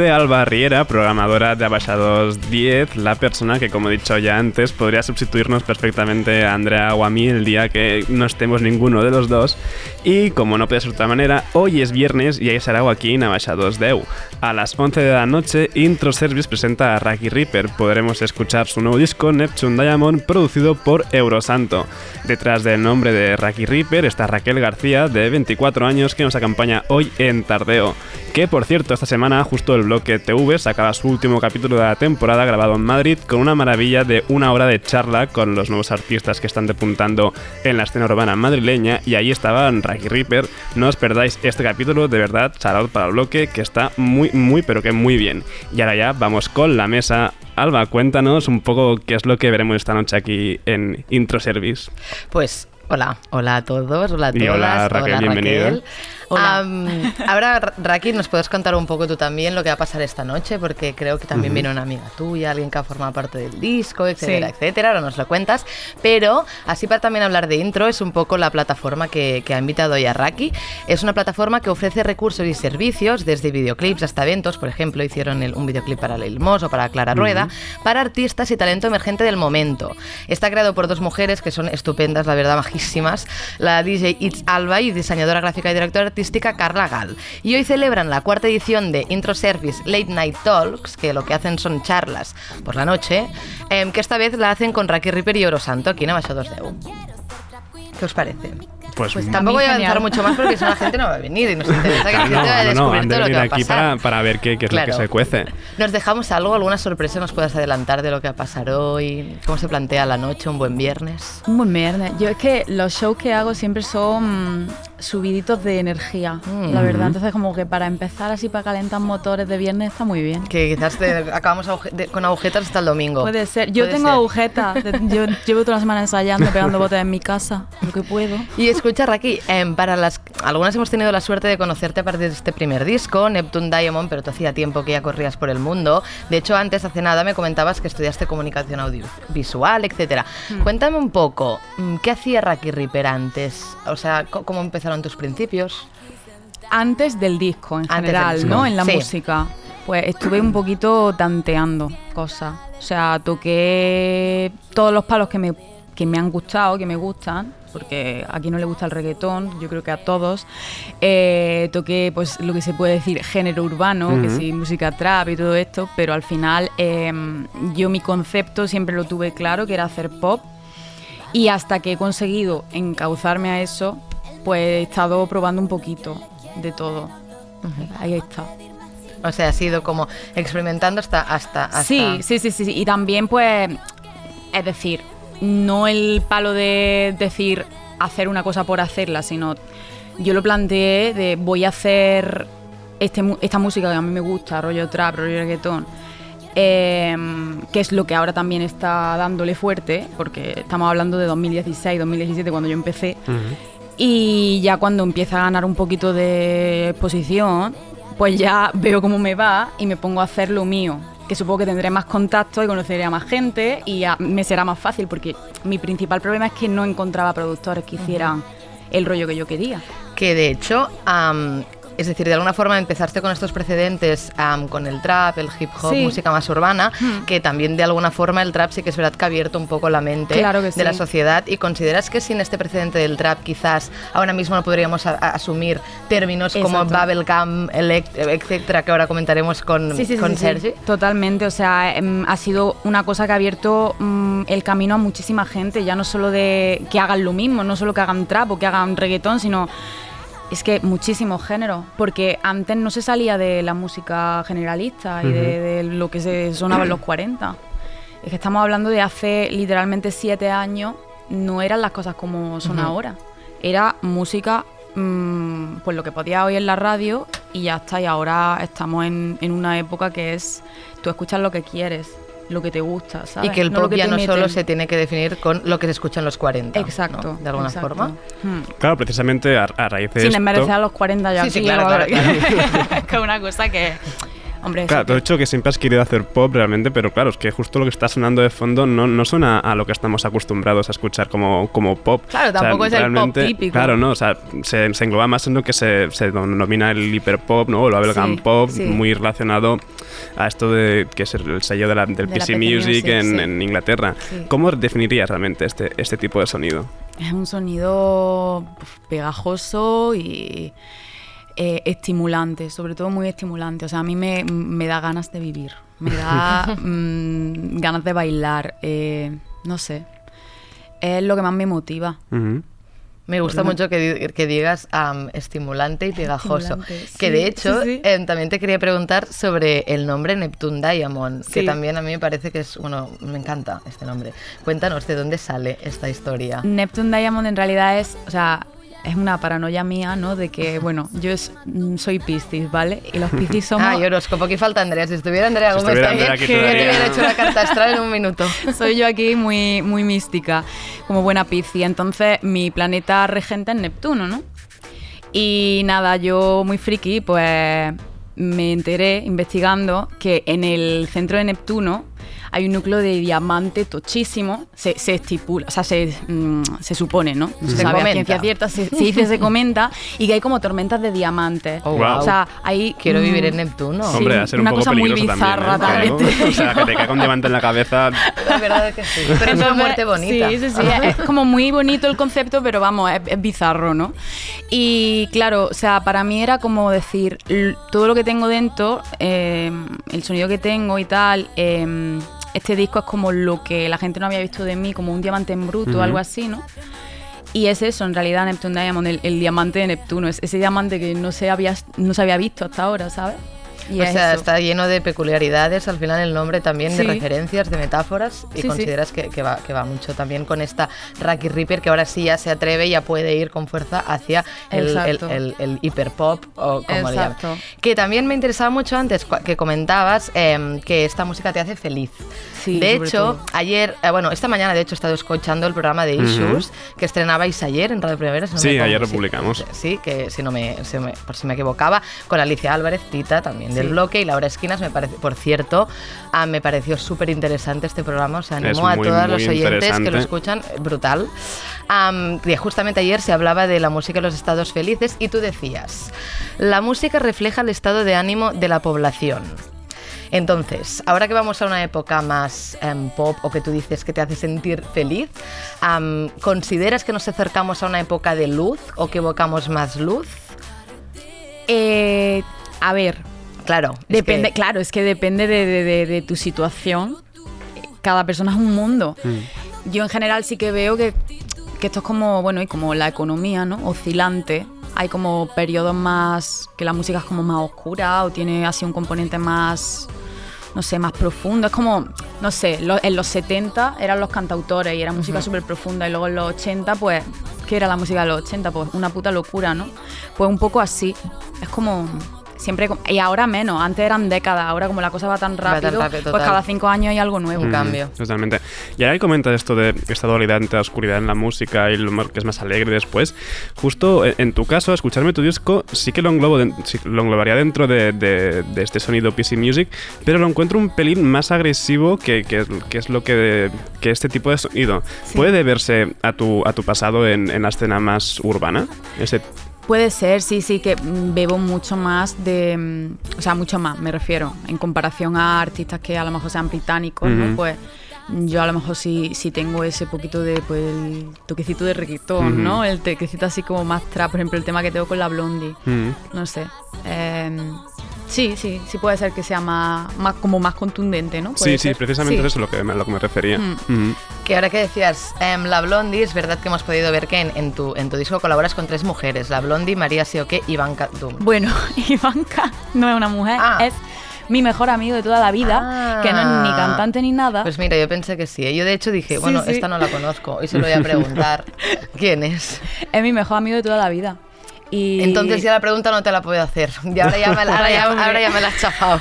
Vuelve Alba Riera, programadora de Abaixados 10, la persona que, como he dicho ya antes, podría sustituirnos perfectamente a Andrea o a mí el día que no estemos ninguno de los dos. Y como no puede ser de otra manera, hoy es viernes y ahí será aquí en Abaixados 10. A las 11 de la noche, Intro Service presenta a Raki Reaper. Podremos escuchar su nuevo disco, Neptune Diamond, producido por Eurosanto. Detrás del nombre de Raki Reaper está Raquel García, de 24 años, que nos acompaña hoy en Tardeo. Que por cierto, esta semana justo el bloque TV sacaba su último capítulo de la temporada grabado en Madrid con una maravilla de una hora de charla con los nuevos artistas que están depuntando en la escena urbana madrileña y ahí estaban Raki Reaper. No os perdáis este capítulo, de verdad, shout para el bloque que está muy, muy, pero que muy bien. Y ahora ya vamos con la mesa. Alba, cuéntanos un poco qué es lo que veremos esta noche aquí en Intro Service. Pues hola, hola a todos, hola a Y todas. hola, Raquel, bienvenida. Raquel. Ahora, Ra- Raki, nos puedes contar un poco tú también lo que va a pasar esta noche, porque creo que también Ujú. viene una amiga tuya, alguien que ha formado parte del disco, etcétera, Sí. etcétera. Ahora nos lo cuentas. Pero, así para también hablar de intro, es un poco la plataforma que, que ha invitado hoy a Raki. Es una plataforma que ofrece recursos y servicios, desde videoclips hasta eventos. Por ejemplo, hicieron el- un videoclip para Lil Mos o para Clara Rueda, para artistas y talento emergente del momento. Está creado por dos mujeres que son estupendas, la verdad, majísimas. La DJ It's Alba y diseñadora gráfica y directora artística Carla. Y hoy celebran la cuarta edición de Intro Service Late Night Talks, que lo que hacen son charlas por la noche, em, que esta vez la hacen con Raki Ripper y Orosanto aquí en Abaixados de ¿Qué os parece? Pues, Pues tampoco voy a avanzar mucho más porque si no la gente no va a venir y nos interesa que la gente vaya a no, no, descubrir todo lo que va a aquí pasar. para, para ver qué, qué es lo Claro. que se cuece. ¿Nos dejamos algo, alguna sorpresa nos puedas adelantar de lo que va a pasar hoy? ¿Cómo se plantea la noche, un buen viernes? Un buen viernes. Yo es que los shows que hago siempre son subiditos de energía, Mm. la verdad. Entonces como que para empezar así para calentar motores de viernes está muy bien. Que quizás te- acabamos de- con agujetas hasta el domingo. Puede ser. Yo Puede tengo ser. agujetas. Yo llevo toda la semana ensayando, pegando [laughs] botes en mi casa, lo que puedo. Y escucha, Raki, em, para las algunas hemos tenido la suerte de conocerte a partir de este primer disco, Neptune Diamond, pero tú hacía tiempo que ya corrías por el mundo. De hecho, antes, hace nada, me comentabas que estudiaste comunicación audiovisual, etcétera. Hmm. Cuéntame un poco, mm, ¿qué hacía Raki Ripper antes? O sea, ¿cómo empezaron tus principios? Antes del disco, en Antes general, disco. ¿no? En la Sí. música. Pues estuve un poquito tanteando cosas. O sea, toqué todos los palos que me, que me han gustado, que me gustan, porque a quien no le gusta el reggaetón, yo creo que a todos. Eh, toqué, pues, lo que se puede decir género urbano, que sí, música trap y todo esto, pero al final eh, yo mi concepto siempre lo tuve claro, que era hacer pop. Y hasta que he conseguido encauzarme a eso, pues he estado probando un poquito de todo. Ahí está. O sea, has ido como experimentando hasta... hasta, hasta... Sí, sí, sí, sí. Y también, pues, es decir, no el palo de decir hacer una cosa por hacerla, sino yo lo planteé de voy a hacer este, esta música que a mí me gusta, rollo trap, rollo reggaetón, em, que es lo que ahora también está dándole fuerte, porque estamos hablando de 2016, 2017, cuando yo empecé. Y ya cuando empieza a ganar un poquito de exposición, pues ya veo cómo me va y me pongo a hacer lo mío. Que supongo que tendré más contacto y conoceré a más gente y a- me será más fácil porque mi principal problema es que no encontraba productores que hicieran el rollo que yo quería. Que de hecho, es decir, de alguna forma empezaste con estos precedentes con el trap, el hip hop, Sí. música más urbana, Hmm. que también de alguna forma el trap sí que es verdad que ha abierto un poco la mente Claro de la sociedad. ¿Y consideras que sin este precedente del trap quizás ahora mismo no podríamos asumir términos como bubblegum, etcétera, que ahora comentaremos con, sí, Sergi? Totalmente, o sea, em, ha sido una cosa que ha abierto mm, el camino a muchísima gente, ya no solo de que hagan lo mismo, no solo que hagan trap o que hagan reggaetón, sino es que muchísimos géneros, porque antes no se salía de la música generalista y de, lo que se sonaba en los 40. Es que estamos hablando de hace literalmente siete años, no eran las cosas como son ahora. Era música, mm, pues lo que podía oír en la radio y ya está. Y ahora estamos en, en una época que es, tú escuchas lo que quieres, lo que te gusta, ¿sabes? Y que el No lo pop ya no solo meten. se tiene que definir con lo que se escucha en los 40. ¿no? Exacto. De alguna exacto. forma. Hmm. Claro, precisamente a, a raíz de Sin esto... desmerecer a los 40 ya Sí, sí, claro, claro, claro. [laughs] que es una cosa que Hombre, Claro, que- has dicho que siempre has querido hacer pop realmente, pero claro, es que justo lo que está sonando de fondo no, no suena a lo que estamos acostumbrados a escuchar como, como pop. Claro, tampoco es el pop típico. Claro, no, o sea, se, se engloba más en lo que se, se denomina el hiperpop, ¿no? O el bubblegum Sí, pop, sí. muy relacionado a esto de que es el sello de la- del De PC Music, Music, en, sí. en Inglaterra. ¿Cómo definirías realmente este, este tipo de sonido? Es un sonido pegajoso y eh, estimulante, sobre todo muy estimulante. O sea, a mí me, me da ganas de vivir, me da [laughs] mm, ganas de bailar, eh, no sé. Es lo que más me motiva. Me gusta mucho que, di- que digas estimulante y pegajoso. Estimulante, que sí, de hecho, sí, sí. em, también te quería preguntar sobre el nombre Neptune Diamond, que también a mí me parece que es, bueno, me encanta este nombre. Cuéntanos de dónde sale esta historia. Neptune Diamond en realidad es, o sea, es una paranoia mía, ¿no? De que, bueno, yo es- mm, soy Piscis, ¿vale? Y los Piscis [laughs] somos... Ah, y horóscopo, aquí falta Andrea. Si estuviera Andrea Si Gómez estuviera también, que hubiera hecho una carta astral en un minuto. [laughs] Soy yo aquí muy, muy mística, como buena Piscis. Entonces, mi planeta regente es Neptuno, ¿no? Y nada, yo muy friki, pues me enteré investigando que en el centro de Neptuno hay un núcleo de diamante tochísimo, se, se estipula, o sea, se, mm, se supone, ¿no? No se, Se sabe a ciencia cierta, se, se dice, se comenta, y que hay como tormentas de diamantes. Oh, wow. O sea, hay... Quiero mm, vivir en Neptuno. Sí, Hombre, a ser un una poco cosa muy bizarra también, ¿eh? también. Claro. O sea, que te caiga un diamante en la cabeza. La verdad es que sí. Pero es una muerte bonita. Sí, sí, sí. Es como muy bonito el concepto, pero vamos, es, es bizarro, ¿no? Y claro, o sea, para mí era como decir, todo lo que tengo dentro, eh, el sonido que tengo y tal, eh, este disco es como lo que la gente no había visto de mí, como un diamante en bruto, Ujú. algo así, ¿no? Y es eso, en realidad, Neptune Diamond, el, el diamante de Neptuno, es ese diamante que no se había, no se había visto hasta ahora, ¿sabes? Y o sea, eso. está lleno de peculiaridades, al final el nombre también de Sí. referencias, de metáforas, y Sí, sí. consideras Que, que va, que va mucho también con esta Rocky Reaper, que ahora sí ya se atreve y ya puede ir con fuerza hacia el, el, el- el hiperpop, o como le llaman. Exacto. Que también me interesaba mucho antes que comentabas em, que esta música te hace feliz. Sí, de hecho, todo. ayer, eh, bueno, esta mañana de hecho he estado escuchando el programa de. Issues que estrenabais ayer en Radio Primavera. si no Sí, me ayer lo sí, publicamos. Sí, que si no me, si me- por si me equivocaba, con Alicia Álvarez, Tita también del Sí. bloque y Laura Esquinas, me parece, por cierto, ah, me pareció súper interesante este programa, o sea, Es animo a todos los oyentes que lo escuchan, eh, brutal. Justamente ayer se hablaba de la música y los estados felices y tú decías, la música refleja el estado de ánimo de la población. Entonces, ahora que vamos a una época más em, pop o que tú dices que te hace sentir feliz, ¿consideras que nos acercamos a una época de luz o que evocamos más luz? Eh, a ver, Claro, es Depende, que- claro, es que depende de, de- de- de tu situación. Cada persona es un mundo. Mm. Yo en general sí que veo que, que esto es como, bueno, y como la economía, ¿no? Oscilante. Hay como periodos más que la música es como más oscura o tiene así un componente más, no sé, más profundo. Es como, no sé, lo- en los 70 eran los cantautores y era música Ujú. súper profunda y luego en los 80, pues, ¿qué era la música de los 80? Pues una puta locura, ¿no? Pues un poco así. Es como... Siempre, y ahora menos, antes eran décadas, ahora como la cosa va tan Va tan rápido, rápido, pues total. cada cinco años hay algo nuevo. Mm, Totalmente. Y ahora que comentas esto de esta dualidad entre la oscuridad en la música y lo que es más alegre después, justo en, en tu caso, escucharme tu disco sí que lo, englobo den- sí, lo englobaría dentro de, de- de este sonido PC Music, pero lo encuentro un pelín más agresivo que, que, que es lo que, que este tipo de sonido. Sí. ¿Puede deberse a tu, a tu pasado en, en la escena más urbana? Ese Puede ser, sí, sí, que mm, bebo mucho más de. mm, O sea, mucho más, me refiero. En comparación a artistas que a lo mejor sean británicos. ¿no? Pues yo a lo mejor sí, sí tengo ese poquito de. Pues el toquecito de reggaetón. ¿no? El toquecito así como más trap, por ejemplo, el tema que tengo con la Blondie. Mm. No sé. Em, sí, sí, sí puede ser que sea más, más como más contundente, ¿no? Sí, sí, precisamente Sí. eso es lo que, me- a lo que me refería. Mm. Que ahora que decías em, la Blondie, es verdad que hemos podido ver que en, en tu, en tu disco colaboras con tres mujeres, la Blondie, María Sioque y Ivanka Doom. Bueno, [laughs] Ivanka no es una mujer, Ah. es mi mejor amigo de toda la vida, que no es ni cantante ni nada. Pues mira, yo pensé que sí. ¿eh? Yo de hecho dije, Sí, bueno, sí. esta no la conozco y se lo voy a [laughs] preguntar. ¿Quién es? Es mi mejor amigo de toda la vida. Y Entonces ya la pregunta no te la puedo hacer. [laughs] Y ahora ya me, la- ahora ya, Hombre. ahora ya me la has chafado.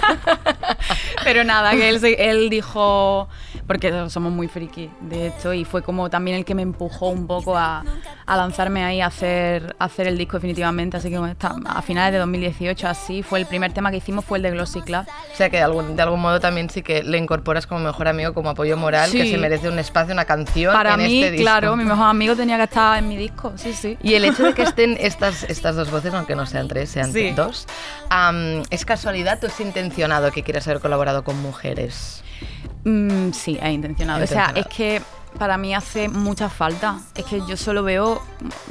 Pero nada, que él dijo, porque somos muy friki de esto y fue como también el que me empujó un poco a, a lanzarme ahí a hacer, a hacer el disco definitivamente. Así que está- a finales de 2018 así fue el primer tema que hicimos fue el de Glossy Club. O sea que de algún, de algún modo también sí que le incorporas como mejor amigo, como apoyo moral, que se merece un espacio, una canción Para en mí, este disco. claro, mi mejor amigo tenía que estar en mi disco, sí, sí. Y el hecho de que [laughs] estén estas, estas dos voces, aunque no sean tres, sean Sí. dos, ¿es casualidad o es intencionado que quieras haber colaborado con mujeres? Mm, sí, es intencionado. O sea, es que para mí hace mucha falta. Es que yo solo veo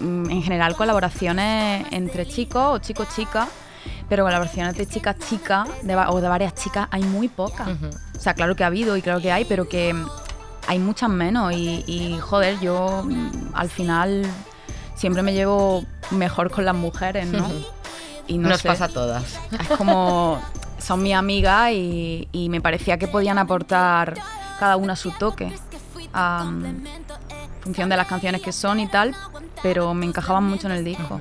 mm, en general colaboraciones entre chicos o chicos-chicas, pero colaboraciones de chicas-chicas de va- o de varias chicas hay muy pocas. O sea, claro que ha habido y claro que hay, pero que hay muchas menos. Y, y, joder, yo mm, al final siempre me llevo mejor con las mujeres, ¿no? Y no Nos sé. pasa a todas. Es como [laughs] son mis amigas y, y me parecía que podían aportar cada una su toque en función de las canciones que son y tal, pero me encajaban mucho en el disco.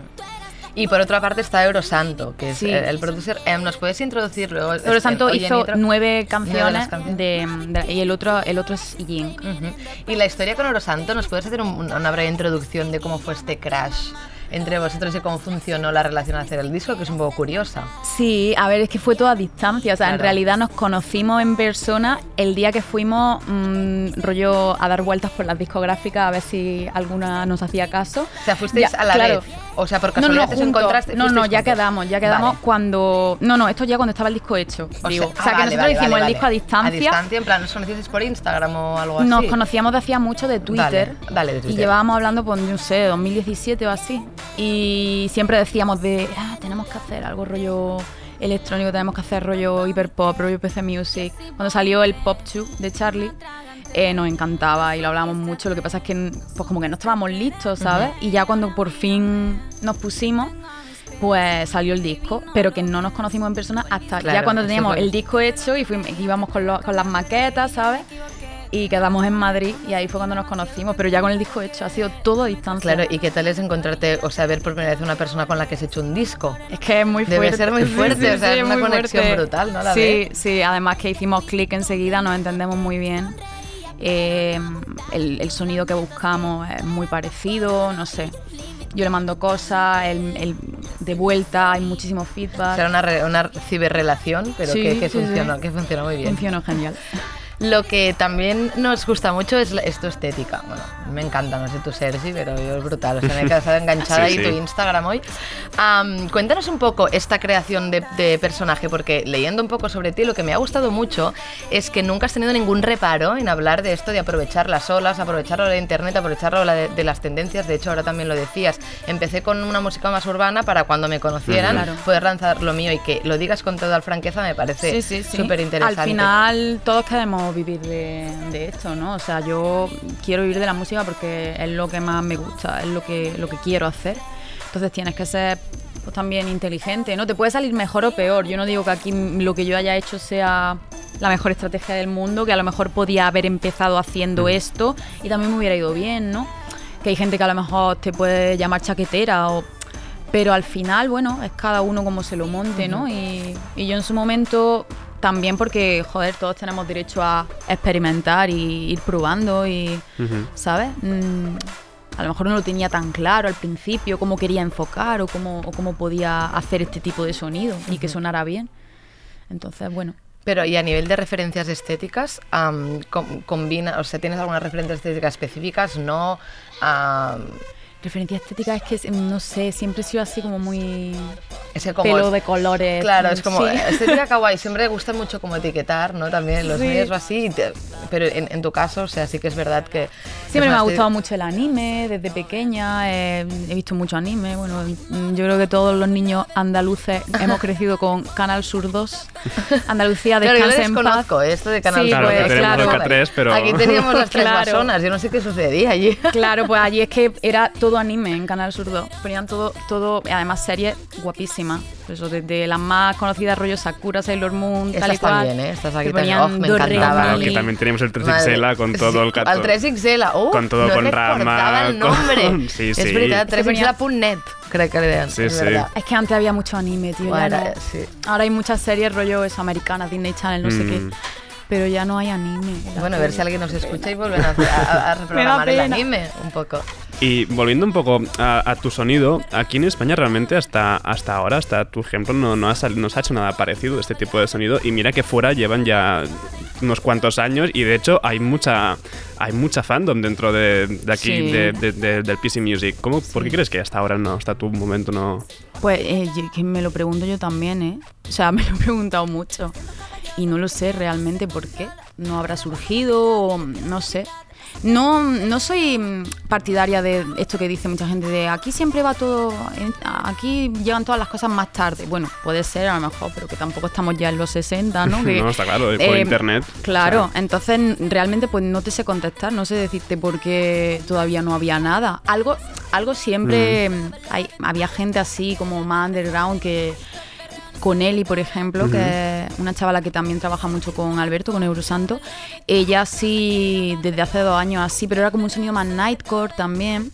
Y por otra parte está Eurosanto, que es Sí. el, el producer. Em, ¿Nos puedes introducir luego? Pero Santo Oye, hizo nueve canciones de, de- y el otro, el otro es Ying. Ujú. Y la historia con Eurosanto, ¿nos puedes hacer un- una breve introducción de cómo fue este crash entre vosotros y cómo funcionó la relación al hacer el disco, que es un poco curiosa? Sí, a ver, es que fue todo a distancia. O sea, en realidad nos conocimos en persona el día que fuimos, mm, rollo, a dar vueltas por las discográficas a ver si alguna nos hacía caso. O sea, fuisteis Ya, a la claro. vez. O sea, por no, casualidad no, juntos. encontraste. No, no, ya juntos. quedamos, ya quedamos Vale. cuando. No, no, esto ya cuando estaba el disco hecho. O digo. sea, O que nosotros vale, hicimos el disco a distancia. A distancia, en plan, ¿os conocisteis por Instagram o algo así? Nos conocíamos de hacía mucho de Twitter. Dale, de Y Twitter. llevábamos hablando, pues, no sé, 2017 o así. Y siempre decíamos de, ah, tenemos que hacer algo rollo electrónico, tenemos que hacer rollo hiperpop, rollo PC Music. Cuando salió el Pop 2 de Charlie, eh, nos encantaba y lo hablábamos mucho. Lo que pasa es que, pues, como que no estábamos listos, ¿sabes? Y ya cuando por fin nos pusimos, pues salió el disco, pero que no nos conocimos en persona hasta Claro, ya cuando teníamos el disco hecho y fuimos, íbamos con, lo- con las maquetas, ¿sabes? Y quedamos en Madrid y ahí fue cuando nos conocimos, pero ya con el disco hecho ha sido todo a distancia. Claro, ¿y qué tal es encontrarte, o sea, ver por primera vez una persona con la que has hecho un disco? Es que es muy fuerte. Debe ser muy fuerte, sí, o sea, sí, es una conexión fuerte. brutal, ¿no? La sí, sí, además que hicimos clic enseguida, nos entendemos muy bien. Eh, el, el sonido que buscamos es muy parecido, no sé. Yo le mando cosas, él de vuelta, hay muchísimo feedback. O sea, una, re- una ciberrelación, pero Sí, que, que sí, sí. funcionó, que funcionó muy bien. Funcionó genial. Lo que también nos gusta mucho es, la- es tu estética. Bueno, me encanta, no sé tú, Sergi, pero yo es brutal. O sea, me he quedado enganchada [laughs] Sí, ahí sí. tu Instagram hoy. Am, cuéntanos un poco esta creación de, de personaje, porque leyendo un poco sobre ti, lo que me ha gustado mucho es que nunca has tenido ningún reparo en hablar de esto, de aprovechar las olas, aprovecharlo de internet, aprovecharlo de, de las tendencias. De hecho, ahora también lo decías. Empecé con una música más urbana para cuando me conocieran Claro. poder lanzar lo mío y que lo digas con toda franqueza me parece Sí, sí, sí. súper interesante. Al final todos queremos vivir de, de esto, ¿no? O sea, yo quiero vivir de la música porque es lo que más me gusta, es lo que, lo que quiero hacer. Entonces tienes que ser pues, también inteligente, ¿no? Te puede salir mejor o peor. Yo no digo que aquí lo que yo haya hecho sea la mejor estrategia del mundo, que a lo mejor podía haber empezado haciendo esto y también me hubiera ido bien, ¿no? Que hay gente que a lo mejor te puede llamar chaquetera o pero al final, bueno, es cada uno como se lo monte, ¿no? Y, y yo en su momento también porque, joder, todos tenemos derecho a experimentar y ir probando y, ¿sabes? Mm, a lo mejor no lo tenía tan claro al principio cómo quería enfocar o cómo, o cómo podía hacer este tipo de sonido y que sonara bien. Entonces, bueno. Pero y a nivel de referencias estéticas, com- combina, o sea, ¿tienes algunas referencias estéticas específicas? No. am, Referencia estética es que, no sé, siempre he sido así como muy... Ese como pelo es- de colores. Claro, es como sí. estética kawaii. Siempre gusta mucho como etiquetar, ¿no? También en los Sí. medios o así. te- pero en, en tu caso, o sea, sí que es verdad que. Siempre es me ha gustado mucho el anime, desde pequeña eh, he visto mucho anime. Bueno, yo creo que todos los niños andaluces hemos crecido con Canal Sur 2, [laughs] Andalucía Claro, yo descanse en paz. desconozco esto de Canal Sí, Sur. Claro, que pues, claro. el K3, pero... Aquí teníamos las tres [laughs] Claro. masonas, yo no sé qué sucedía allí. Claro, pues allí es que era todo anime en Canal Sur 2. Ponían todo, todo, además series guapísimas. Eso, desde las más conocidas, rollo Sakura, Sailor Moon, tal y Estas cual. también, ¿eh? Estas aquí que también. ponían Oh, me. Claro, que también teníamos el 3XL Madre. con todo el gato. Al 3XL, oh, Con todo no con rama, el con- nombre. [laughs] Sí, es sí. verdad, Que ponía- 3XL.net, creo que le dan. Sí, es sí. verdad. Es que antes había mucho anime, tío. ya Bueno, no. sí. Ahora hay muchas series rollo eso, americanas, Disney Channel, no sé Mm. qué. Pero ya no hay anime. Bueno, a ver si alguien nos escucha y vuelven a, a- a [laughs] reprogramar el anime un poco. Y volviendo un poco a, a tu sonido, aquí en España realmente hasta, hasta ahora, hasta tu ejemplo, no, no, ha sal- no se ha hecho nada parecido de este tipo de sonido. Y mira que fuera llevan ya unos cuantos años y de hecho hay mucha hay mucha fandom dentro de, de aquí, Sí. de- de- de- del PC Music. ¿Cómo, ¿Por qué crees que hasta ahora no, hasta tu momento no...? Pues eh, yo- que me lo pregunto yo también, ¿eh? O sea, [laughs] me lo he preguntado mucho. Y no lo sé realmente por qué. No habrá surgido, o no sé. No, no soy mm, partidaria de esto que dice mucha gente de aquí siempre va todo, aquí llegan todas las cosas más tarde. Bueno, puede ser a lo mejor, pero que tampoco estamos ya en los 60, ¿no? [laughs] Que, no, está claro, por eh, internet. Claro, o sea, entonces realmente pues no te sé contestar, no sé decirte por qué todavía no había nada. Algo, algo siempre mm, hay, había gente así como más underground que con Eli, por ejemplo, que es una chavala que también trabaja mucho con Alberto, con Eurosanto. Ella sí, desde hace dos años así, pero era como un sonido más nightcore también.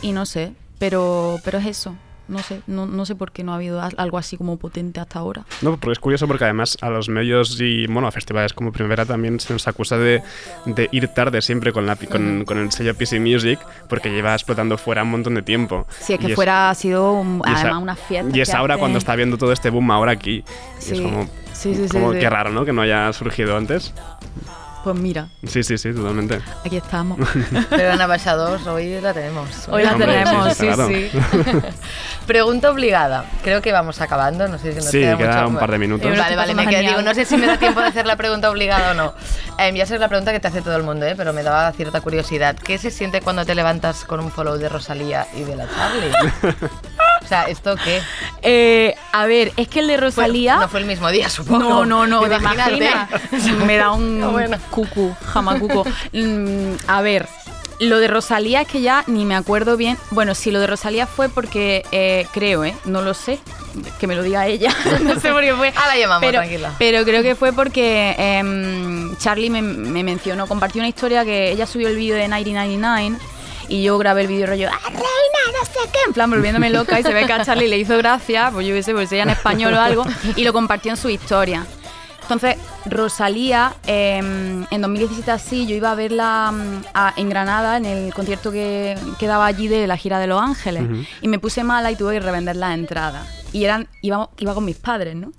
Y no sé, pero, pero es eso. No sé, no, no sé por qué no ha habido al- algo así como potente hasta ahora. No, porque es curioso porque además a los medios y bueno, a festivales como Primera también se nos acusa de, de ir tarde siempre con, la, con, con el sello PC Music porque lleva explotando fuera un montón de tiempo. Si es que Y fuera, ha sido un- a- además una fiesta. Y es ahora cuando está viendo todo este boom ahora aquí. Y es Sí. como, Sí, sí, sí, como sí. qué raro, ¿no? Que no haya surgido antes. Pues mira, Sí, sí, sí, totalmente. aquí estamos. [laughs] Pero Ana 2 hoy la tenemos. Hoy la Hombre, tenemos, sí, sí. [laughs] Pregunta obligada. Creo que vamos acabando. No sé si nos Sí, queda, queda mucho. un par de minutos. Vale, vale, me genial. digo, no sé si me da tiempo de hacer la pregunta obligada o no. Em, ya sé la pregunta que te hace todo el mundo, ¿eh? pero me daba cierta curiosidad. ¿Qué se siente cuando te levantas con un follow de Rosalía y de la Charlie? [laughs] sea, ¿esto qué? Eh, a ver, es que el de Rosalía. no fue el mismo día, supongo. No, no, no, ¿te Imagínate. Me da un [laughs] Bueno. cucu, jamacuco. Mm, a ver, lo de Rosalía es que ya ni me acuerdo bien. Bueno, sí, lo de Rosalía fue porque eh, creo, ¿eh? No lo sé. Que me lo diga ella. [laughs] no sé por qué fue. Ah, la llamamos, pero, tranquila. Pero creo que fue porque em, Charlie me, me mencionó, compartió una historia que ella subió el vídeo de 1999 y yo grabé el vídeo rollo, ¡Ah, reina, no sé qué! En plan, volviéndome loca y se ve que a Charlie le hizo gracia, pues yo qué sé, pues ella en español o algo, y lo compartió en su historia. Entonces, Rosalía, eh, en 2017 así, yo iba a verla mm, a- en Granada, en el concierto que, que daba allí de la gira de Los Ángeles. Y me puse mala y tuve que revender las entradas. Y eran, iba, iba con mis padres, ¿no?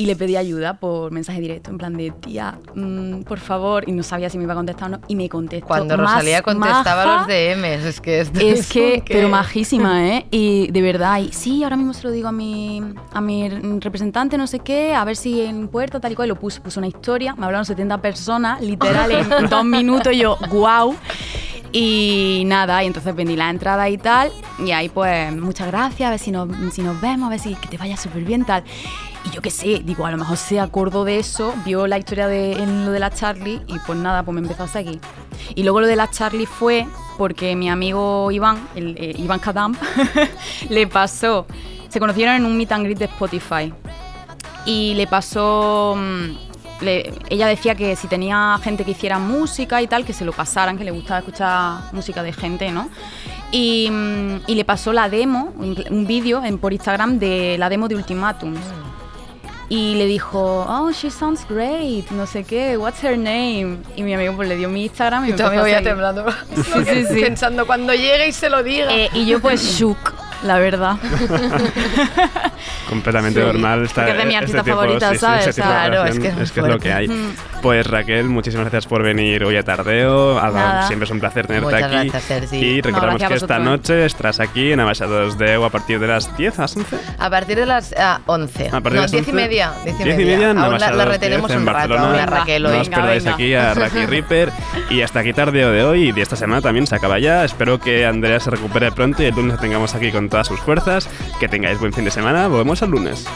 Y le pedí ayuda por mensaje directo, en plan de, tía, mm, por favor. Y no sabía si me iba a contestar o no. Y me contestó. Cuando más Rosalía contestaba maja. los DMs, es que esto [laughs] Es que, un [laughs] qué. pero majísima, ¿eh? Y de verdad, y sí, ahora mismo se lo digo a mi, a mi representante, no sé qué, a ver si en puerta, tal y cual, y lo puso, puso una historia, me hablaron 70 personas, literal, en [laughs] dos minutos, y yo, wow. Y nada, y entonces vendí la entrada y tal, y ahí pues, muchas gracias, a ver si nos, si nos vemos, a ver si que te vaya súper bien, tal. Y yo qué sé, digo, a lo mejor se acordó de eso, vio la historia de en lo de la Charlie y pues nada, pues me empezó a seguir. Y luego lo de la Charlie fue porque mi amigo Iván, eh, Iván Kadam, [laughs] le pasó, se conocieron en un meet and greet de Spotify y le pasó, mm, le- ella decía que si tenía gente que hiciera música y tal, que se lo pasaran, que le gustaba escuchar música de gente, ¿no? Y, mm, y le pasó la demo, un, un vídeo por Instagram de la demo de Ultimatums. Y le dijo, oh, she sounds great, no sé qué, what's her name? Y mi amigo pues le dio mi Instagram y, Y me tu amigo a ya temblando. Sí, sí, sí. [laughs] Pensando cuando llegue y se lo diga. Eh, y yo pues [laughs] shook, la verdad. [laughs] Completamente Sí, normal. Está, porque es de mi este artista tipo- favorita, sí, sí, ¿sabes? tipo de Claro, es que es es, que es lo que hay. Mm. Pues Raquel, muchísimas gracias por venir hoy a Tardeo. Nada. Siempre es un placer tenerte Muchas aquí. gracias, Sergi. Y No, recordamos a que esta noche estarás aquí en Abaixados de EU a partir de las 10 a las 11. A partir de las ah, 11. A partir de no, las 10 y 11. media. 10 y 10 y media. media Aún la, la 10 retenemos en un rato Barcelona. Raquel hoy. No os perdáis aquí a Raki [laughs] Ripper. Y hasta aquí Tardeo de hoy y de esta semana también se acaba ya. Espero que Andrea se recupere pronto y el lunes tengamos aquí con todas sus fuerzas. Que tengáis buen fin de semana. Volvemos el lunes.